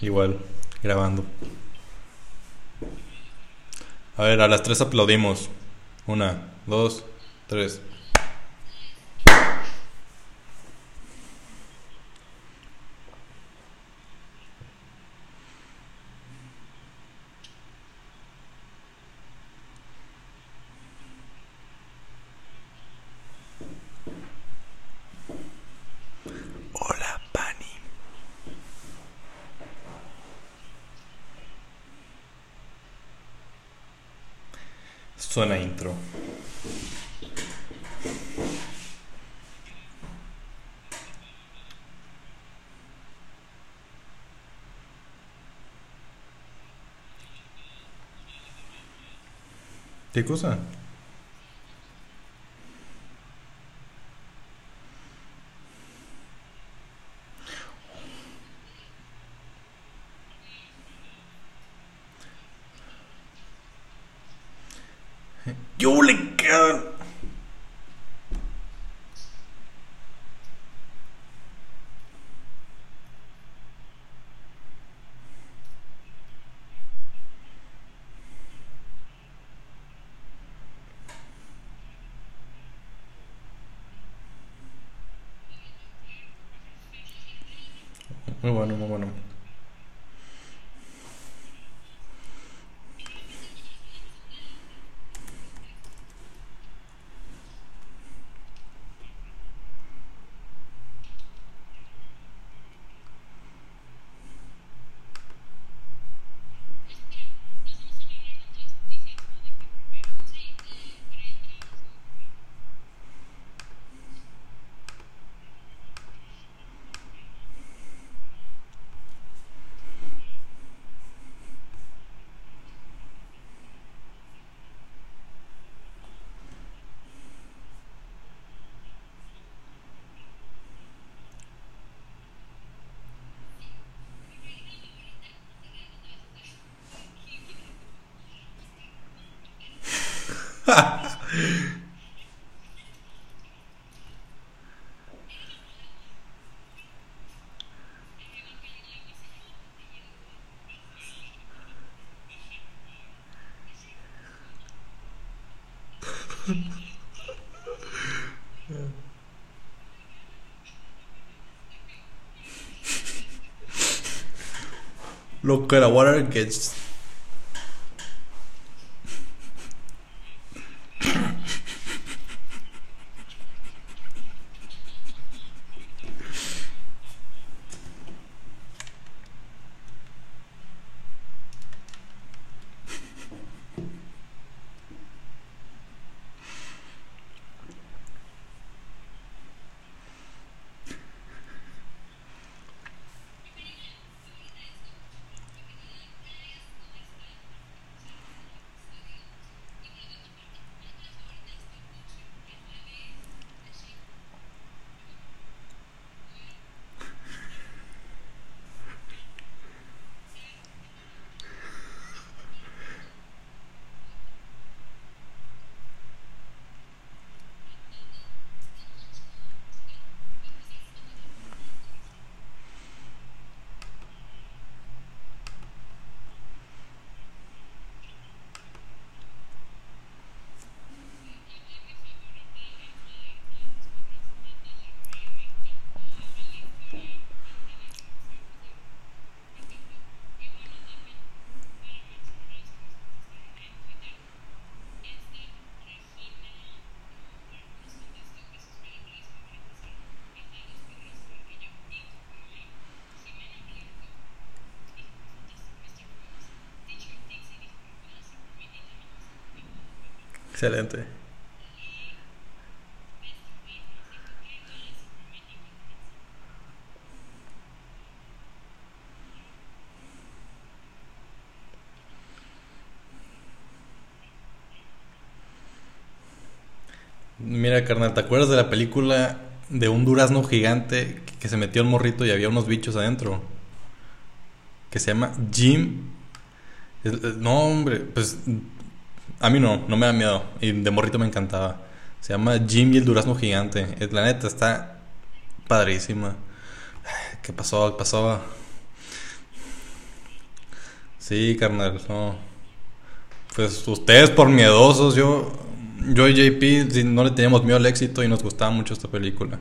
Igual, grabando. A ver, a las tres aplaudimos. Una, dos, tres. Hola, Pani. Suena intro. ¿Qué cosa? Yo le quedan. Muy bueno, muy bueno. Look at the water gets. Excelente. Mira, carnal, ¿te acuerdas de la película de un durazno gigante que se metió el morrito y había unos bichos adentro? Que se llama Jim. Es- No, hombre, pues a mí no, no me da miedo. Y de morrito me encantaba. Se llama Jim y el durazno gigante. Es- La neta está padrísima. ¿Qué pasó? ¿Qué pasó? Sí, carnal, no. Pues ustedes por miedosos, yo, yo y JP no le teníamos miedo al éxito y nos gustaba mucho esta película.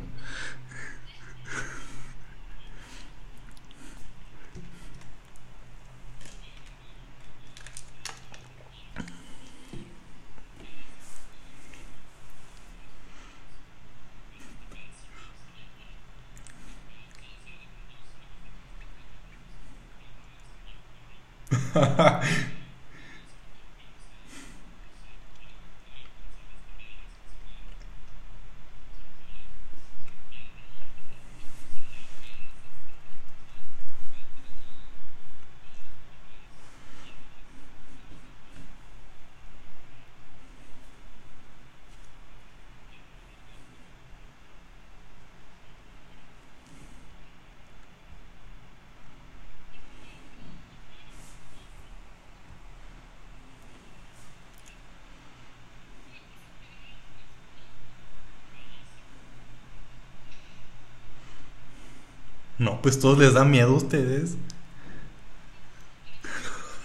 No, pues todos les da miedo a ustedes.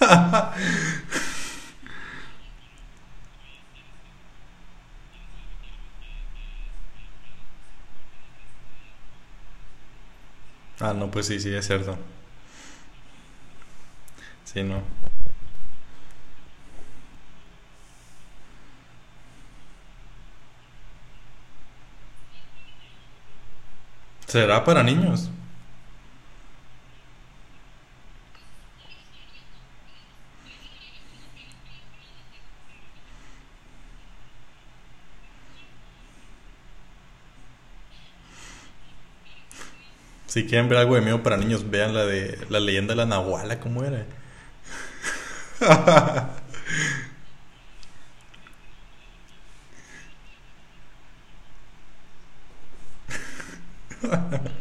Ah, no, pues sí, sí, es cierto. Sí, no. ¿Será para niños? Si quieren ver algo de miedo para niños, vean la de la leyenda de la Nahuala, ¿cómo era?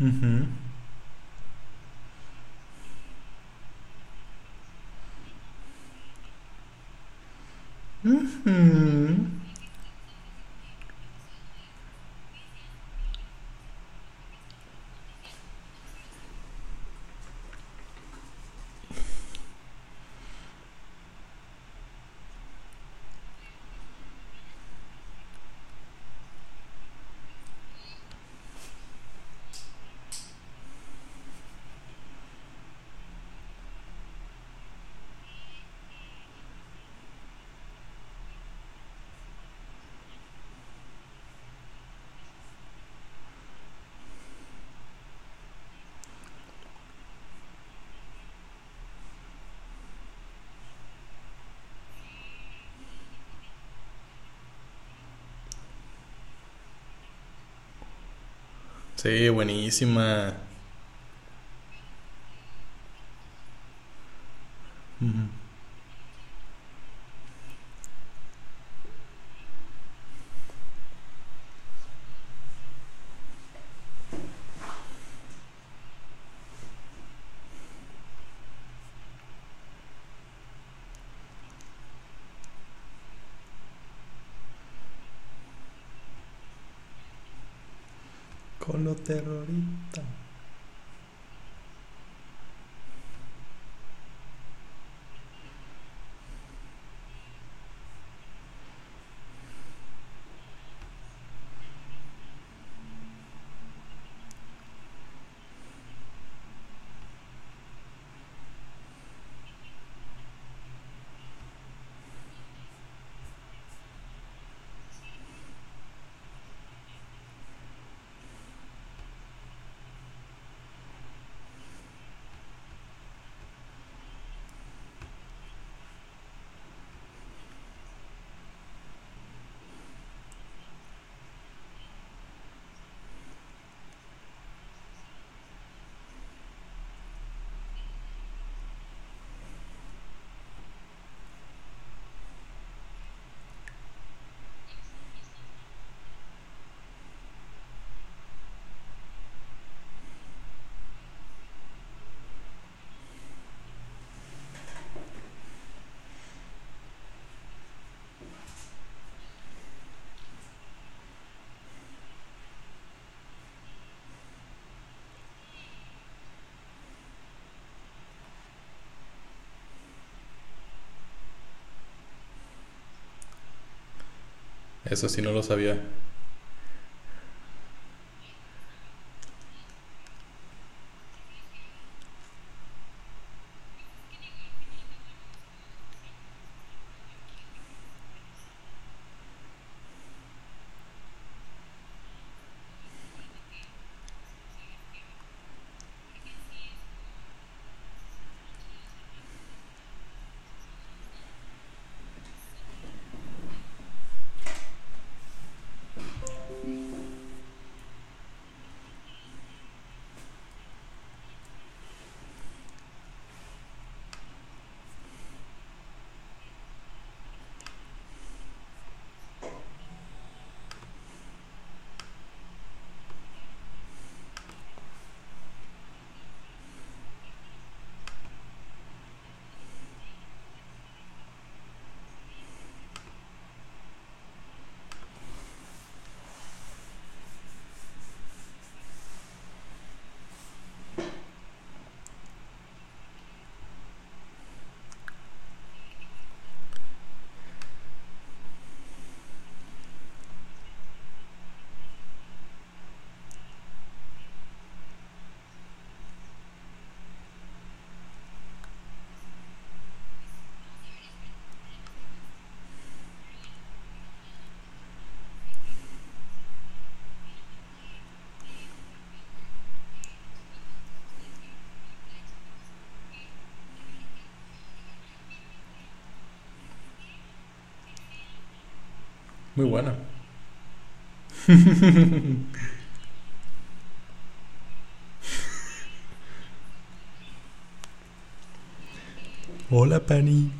Ujú. Ujú. Sí, buenísima. Ujú. Con lo terrorista. Eso sí no lo sabía. Muy buena. Hola, Pani.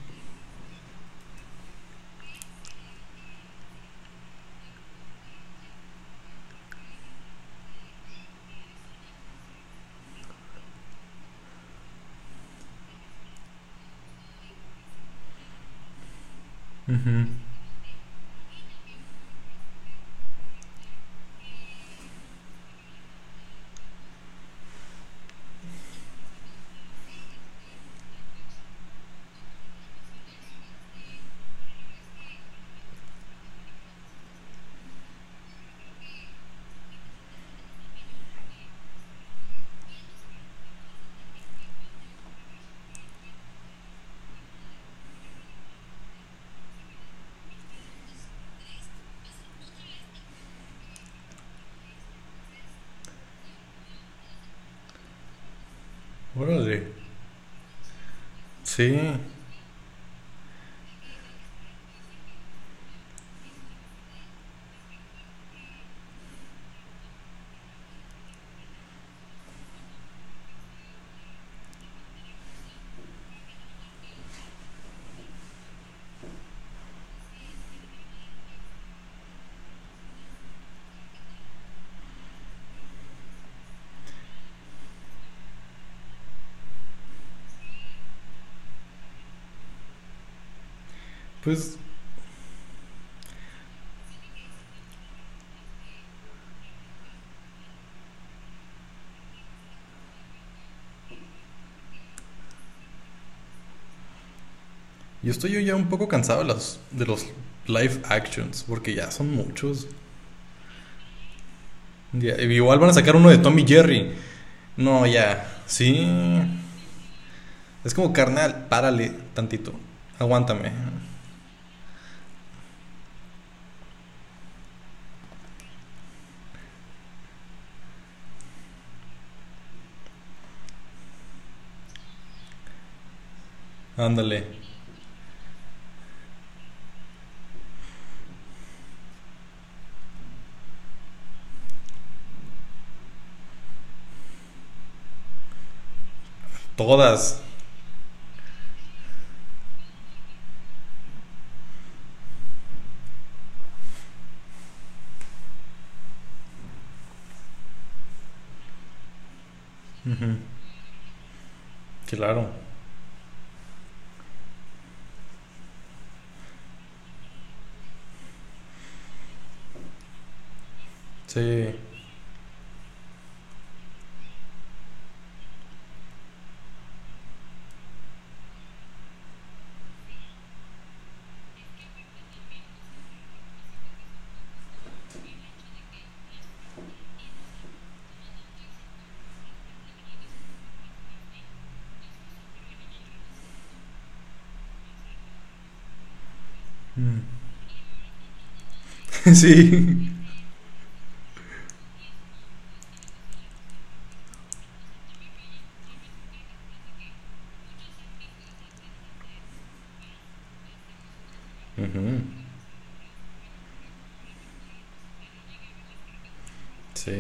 Ujú. Órale. Sí. Pues. Yo estoy ya un poco cansado de, las, de los live actions, porque ya son muchos. Igual van a sacar uno de Tommy Jerry. No, ya. Sí. Es como carnal, párale tantito. Aguántame. Ándale. Todas. Ujú. Claro. Sí. Mm. Sí. Sí.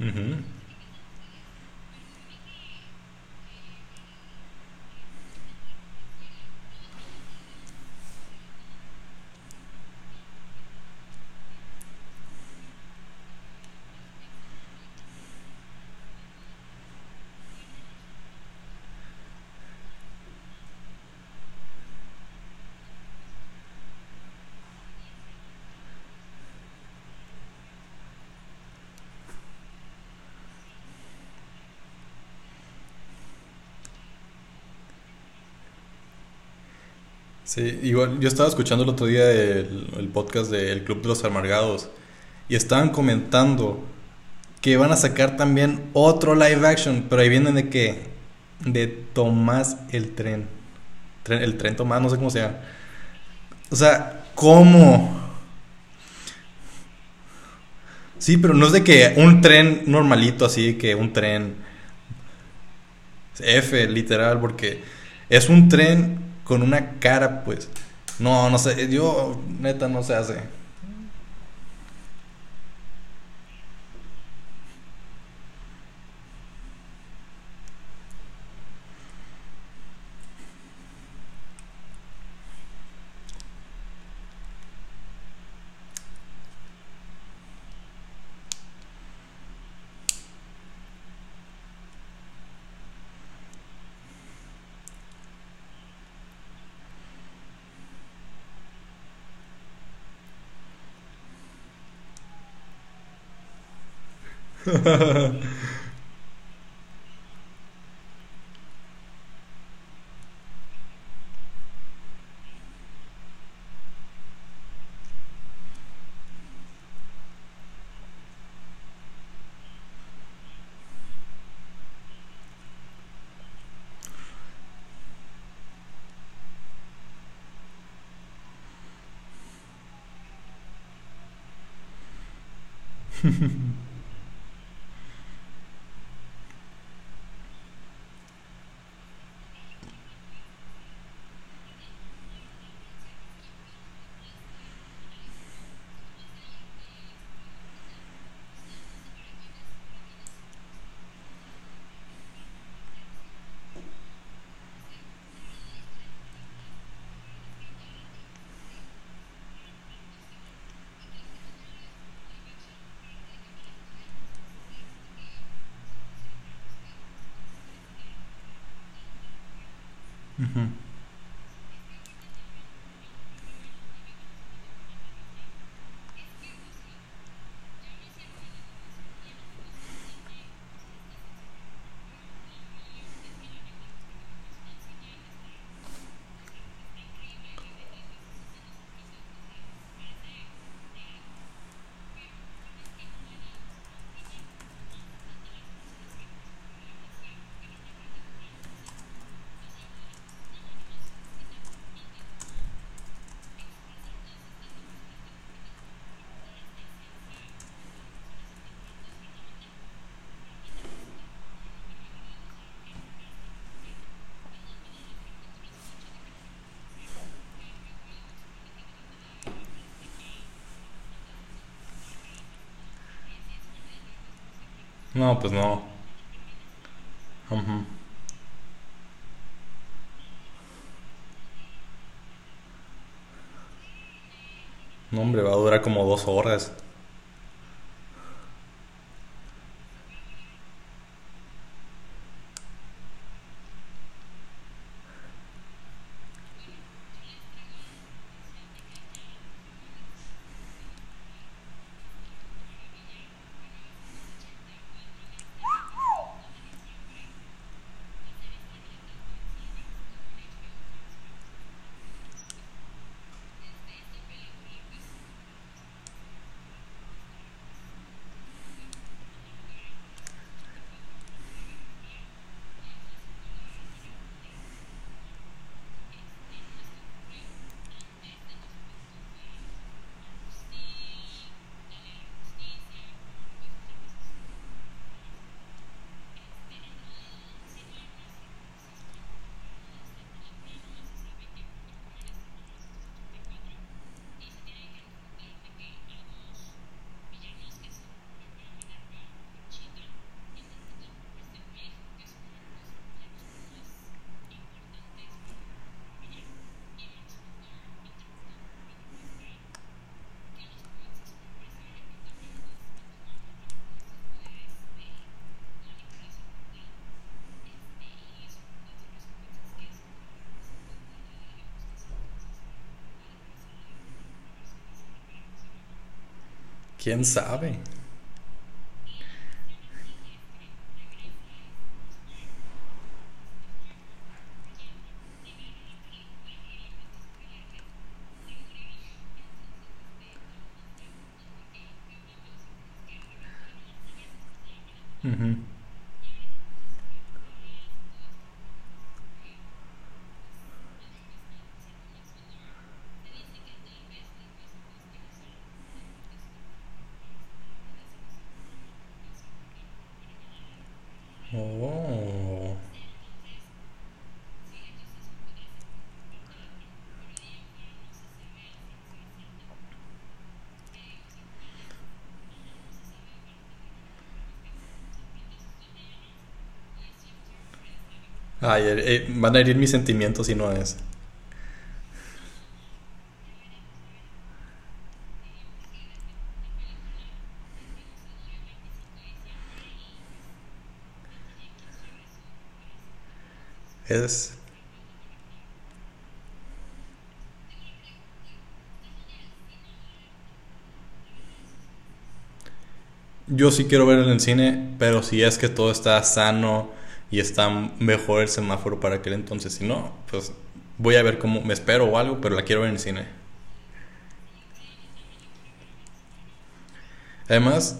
Ujú. Sí, igual yo estaba escuchando el otro día el, podcast del Club de los Amargados y estaban comentando que van a sacar también otro live action, pero ahí vienen de que de Tomás el tren, Tren- el tren Tomás, no sé cómo se llama. O sea, ¿cómo? Sí, pero no es de que un tren normalito así, que un tren F, literal, porque es un tren con una cara, pues. No, no sé, yo neta no se hace. Mm-hmm. No, pues no. Ujú. No, hombre, va a durar como dos horas. ¿Quién sabe? Ujú. Oh. Ay, eh, eh, van a herir mis sentimientos si no es. Es. Yo sí quiero ver en el cine, pero si es que todo está sano y está mejor el semáforo para aquel entonces. Si no, pues voy a ver cómo me espero o algo, pero la quiero ver en el cine. Además,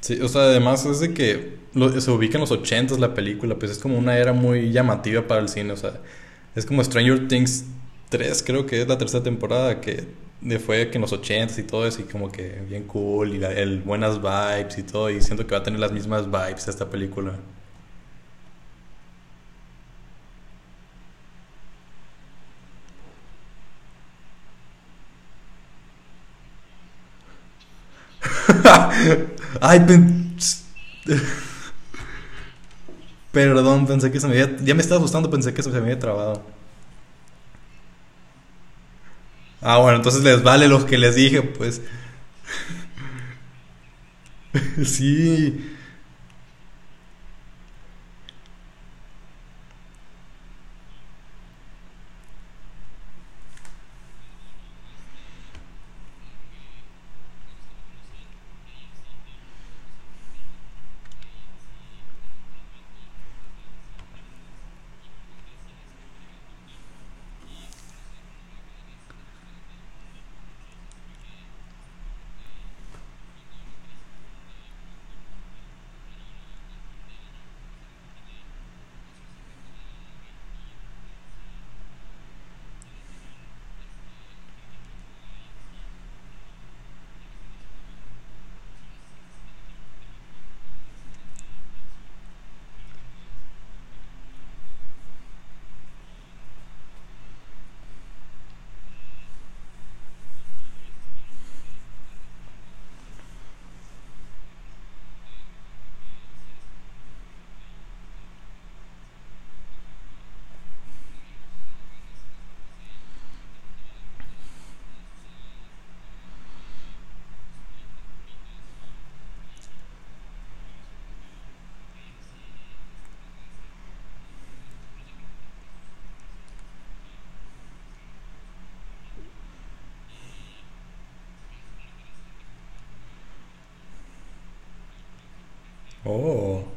sí, o sea, además es de que lo- se ubica en los ochentas la película, pues es como una era muy llamativa para el cine, o sea, es como Stranger Things tres creo que es la tercera temporada, que fue que en los ochentas y todo eso, y como que bien cool, y la- el buenas vibes y todo, y siento que va a tener las mismas vibes esta película. Ay, pen- perdón, pensé que se me había... Ya me estaba asustando, pensé que se me había trabado. Ah, bueno, entonces les vale lo que les dije, pues. Sí. 哦。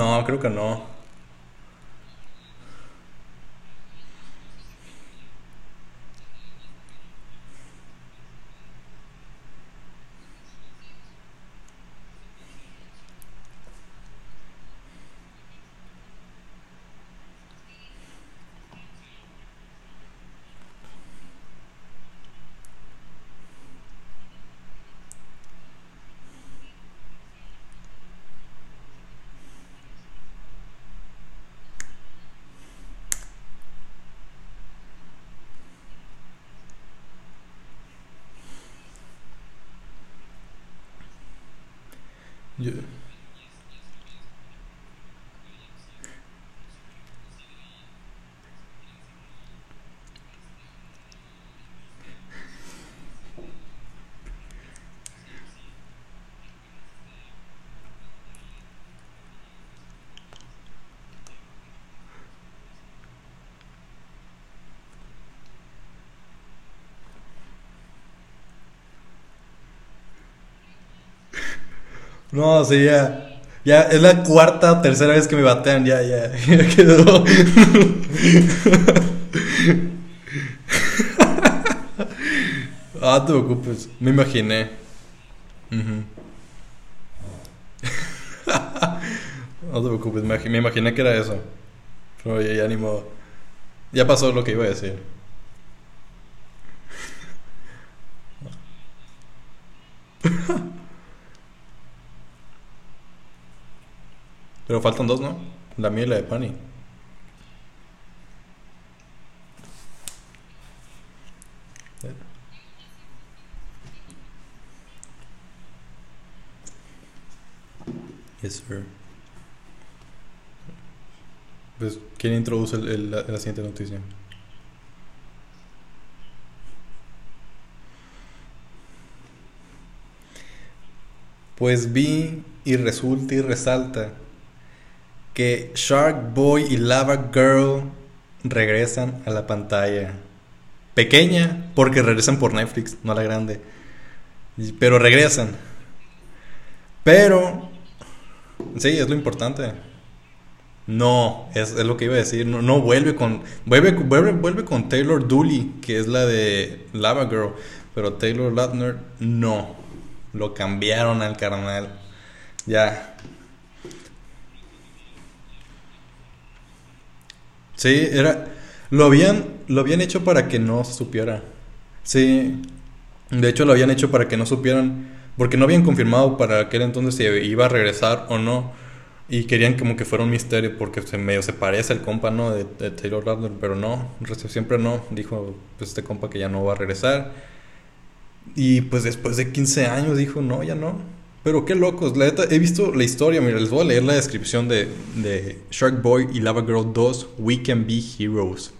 No, creo que no. Yo- No, sí, ya. Ya, es la cuarta o tercera vez que me batean, ya, ya, ya quedó. Ah, te preocupes, me imaginé. No te preocupes, me, me imaginé que era eso. Pero ya, ya ni modo. Ya pasó lo que iba a decir. Pero faltan dos, ¿no? La mía y la de Pani. Yes. Pues, ¿quién introduce el- la siguiente noticia? Pues vi y resulta y resalta que Shark Boy y Lava Girl regresan a la pantalla. Pequeña, porque regresan por Netflix, no la grande. Pero regresan. Pero, sí, es lo importante. No, es, lo que iba a decir. No, vuelve con. Vuelve, vuelve, vuelve con Taylor Dooley, que es la de Lava Girl. Pero Taylor Lautner, no. Lo cambiaron al carnal. Ya. Sí, era. Lo habían, lo habían hecho para que no supiera. Sí. De hecho, lo habían hecho para que no supieran. Porque no habían confirmado para aquel entonces si iba a regresar o no. Y querían como que fuera un misterio porque se medio se parece el compa, ¿no? De, Taylor Lautner, pero no, siempre no. Dijo, pues este compa que ya no va a regresar. Y pues después de 15 años dijo, no, ya no. Pero qué locos, la neta, he visto la historia, mira, les voy a leer la descripción de, de Shark Boy y Lava Girl 2, We Can Be Heroes.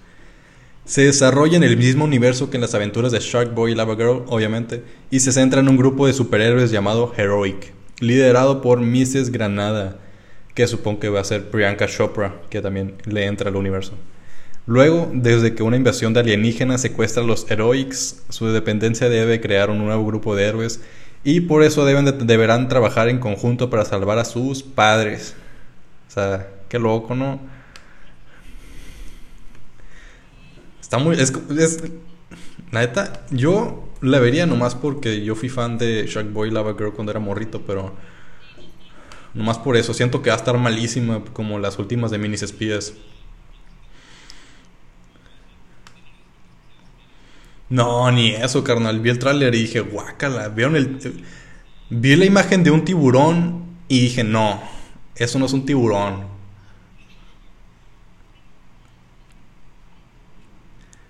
Se desarrolla en el mismo universo que en las aventuras de Shark Boy y Lava Girl, obviamente, y se centra en un grupo de superhéroes llamado Heroic, liderado por Mrs. Granada, que supongo que va a ser Priyanka Chopra, que también le entra al universo. Luego, desde que una invasión de alienígenas secuestra a los Heroics, su dependencia debe crear un nuevo grupo de héroes y por eso deben deberán trabajar en conjunto para salvar a sus padres. O sea, qué loco, ¿no? Está muy... Es, es, la neta, yo la vería nomás porque yo fui fan de Shark Boy Lava Girl cuando era morrito, pero... Nomás por eso, siento que va a estar malísima como las últimas de Minis Espías. No, ni eso, carnal. Vi el tráiler y dije, guácala. ¿Vieron el... Vi la imagen de un tiburón y dije, no, eso no es un tiburón.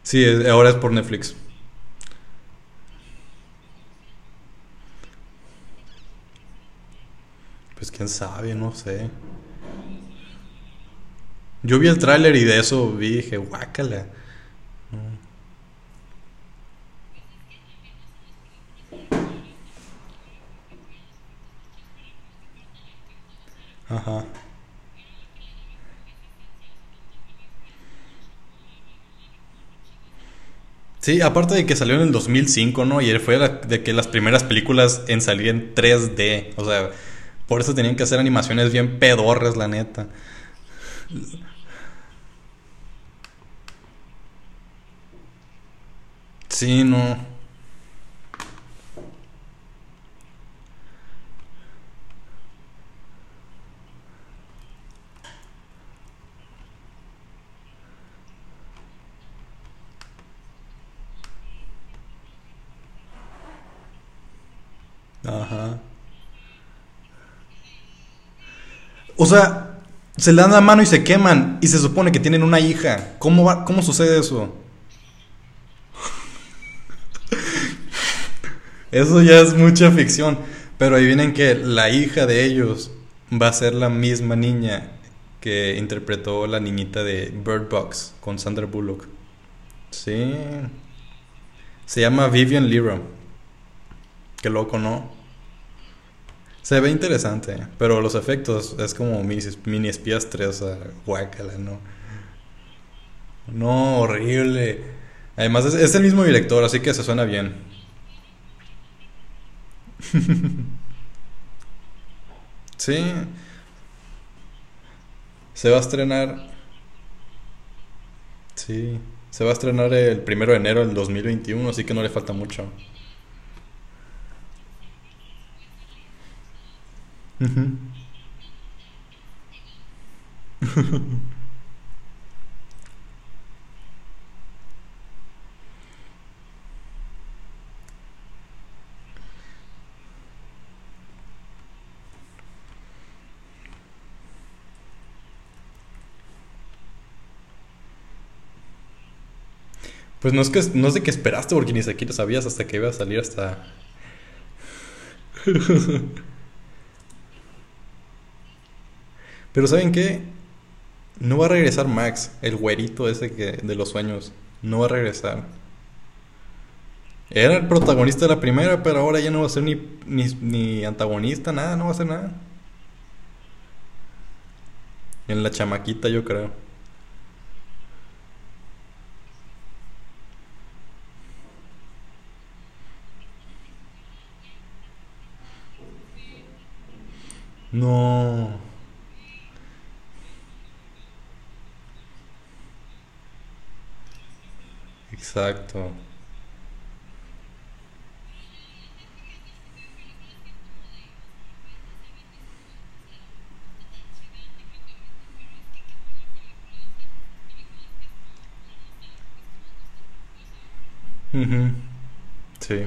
Sí, ahora es por Netflix. Pues quién sabe, no sé. Yo vi el tráiler y de eso vi dije, guácala. Ajá. Sí, aparte de que salió en el 2005, ¿no? Y fue de que las primeras películas en salir en 3D. O sea, por eso tenían que hacer animaciones bien pedorras, la neta. Sí, no. Ajá. O sea, se le dan la mano y se queman y se supone que tienen una hija. ¿Cómo va, cómo sucede eso? Eso ya es mucha ficción. Pero ahí vienen que la hija de ellos va a ser la misma niña que interpretó la niñita de Bird Box con Sandra Bullock. Sí. Se llama Vivian Lira. Qué loco, ¿no? Se ve interesante, pero los efectos es como mini, mini espías 3, o guácala, ¿no? No, horrible. Además es, es el mismo director, así que se suena bien. Sí. Se va a estrenar. Sí. Se va a estrenar el primero de enero del 2021, así que no le falta mucho. Pues no es que no sé qué esperaste porque ni siquiera sabías hasta que iba a salir hasta Pero ¿saben qué? No va a regresar Max, el güerito ese que de los sueños. No va a regresar. Era el protagonista de la primera, pero ahora ya no va a ser ni, ni, ni antagonista, nada, no va a ser nada. En la chamaquita, yo creo. No. Exacto. Sí.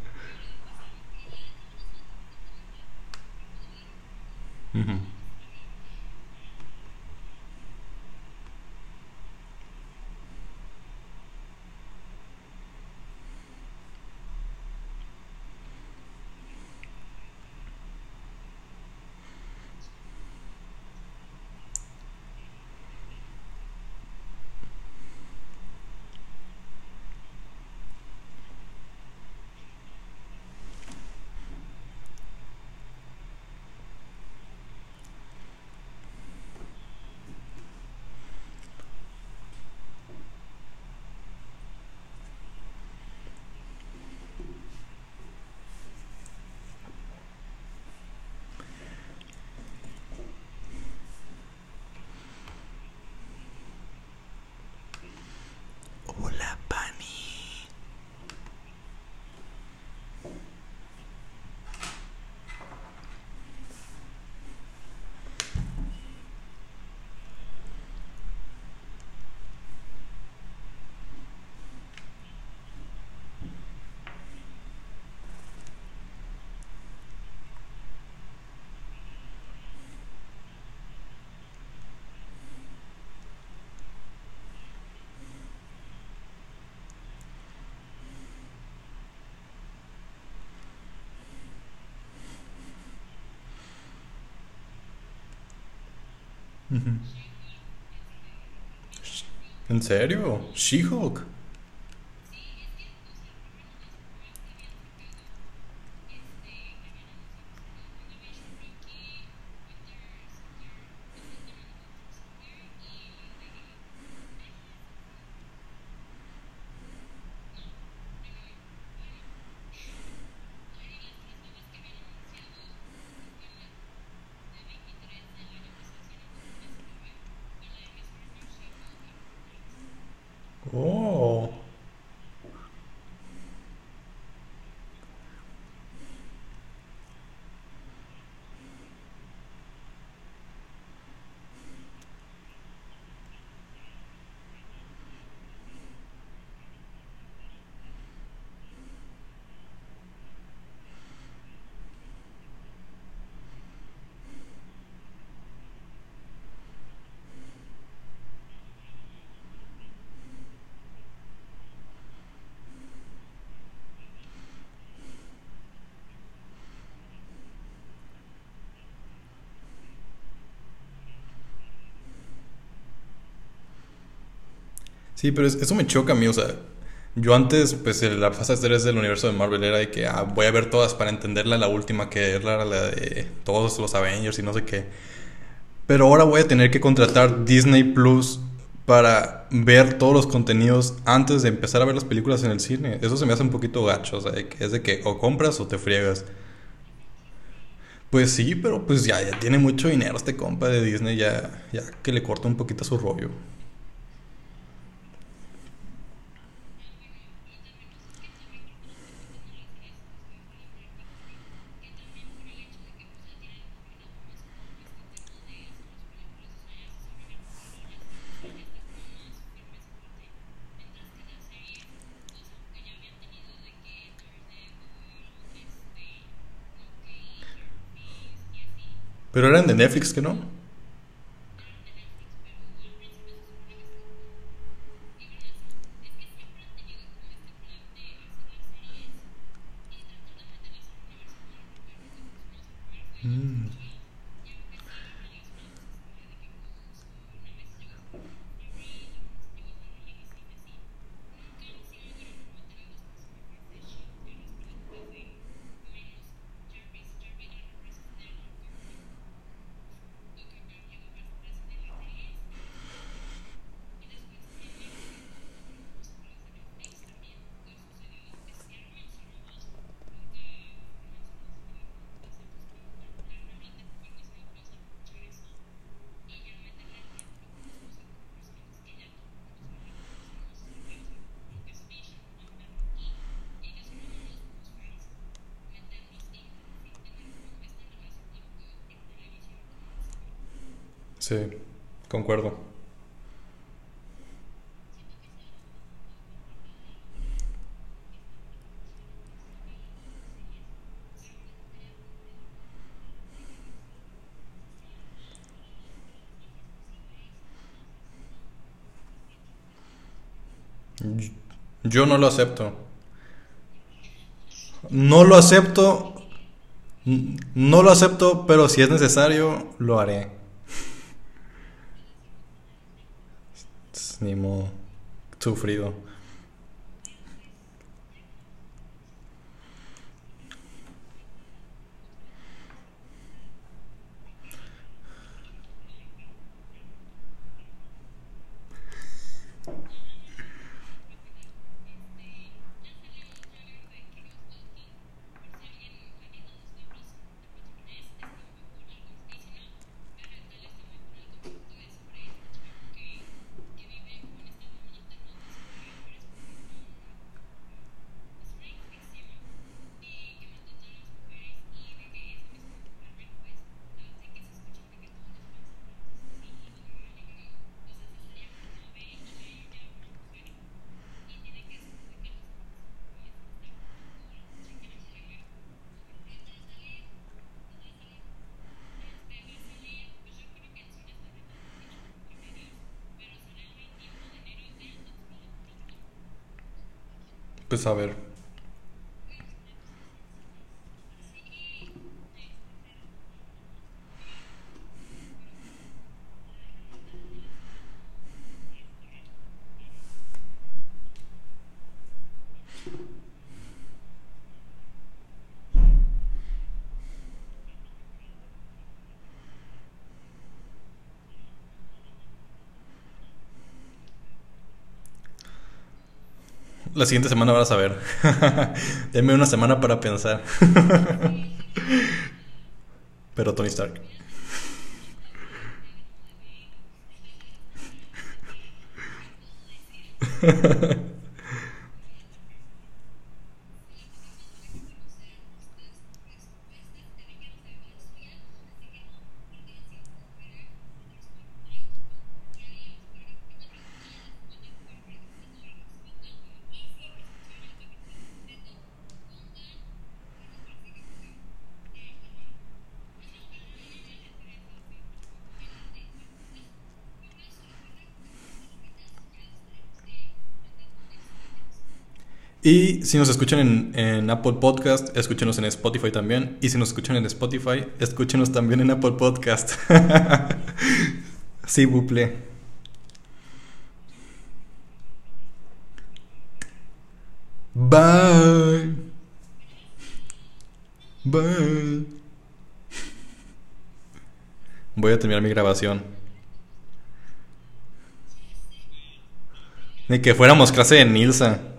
¿En serio? She-Hulk. Sí, pero es- eso me choca a mí, o sea, yo antes, pues la fase 3 del universo de Marvel era de que ah, voy a ver todas para entenderla, la última que era la de todos los Avengers y no sé qué. Pero ahora voy a tener que contratar Disney Plus para ver todos los contenidos antes de empezar a ver las películas en el cine. Eso se me hace un poquito gacho, o sea, es de que o compras o te friegas. Pues sí, pero pues ya, ya tiene mucho dinero este compa de Disney, ya, ya que le corta un poquito su rollo. Pero eran de Netflix, ¿que no? Mm. Sí, concuerdo. Yo no lo acepto. No lo acepto. No lo acepto, pero si es necesario, lo haré. Ni modo. Sufrido. Pues a ver. La siguiente semana vas a ver. Deme una semana para pensar. Pero Tony Stark. Y si nos escuchan en, Apple Podcast, escúchenos en Spotify también. Y si nos escuchan en Spotify, escúchenos también en Apple Podcast. sí, buple. Bye. Bye. Voy a terminar mi grabación. Ni que fuéramos clase de Nilsa.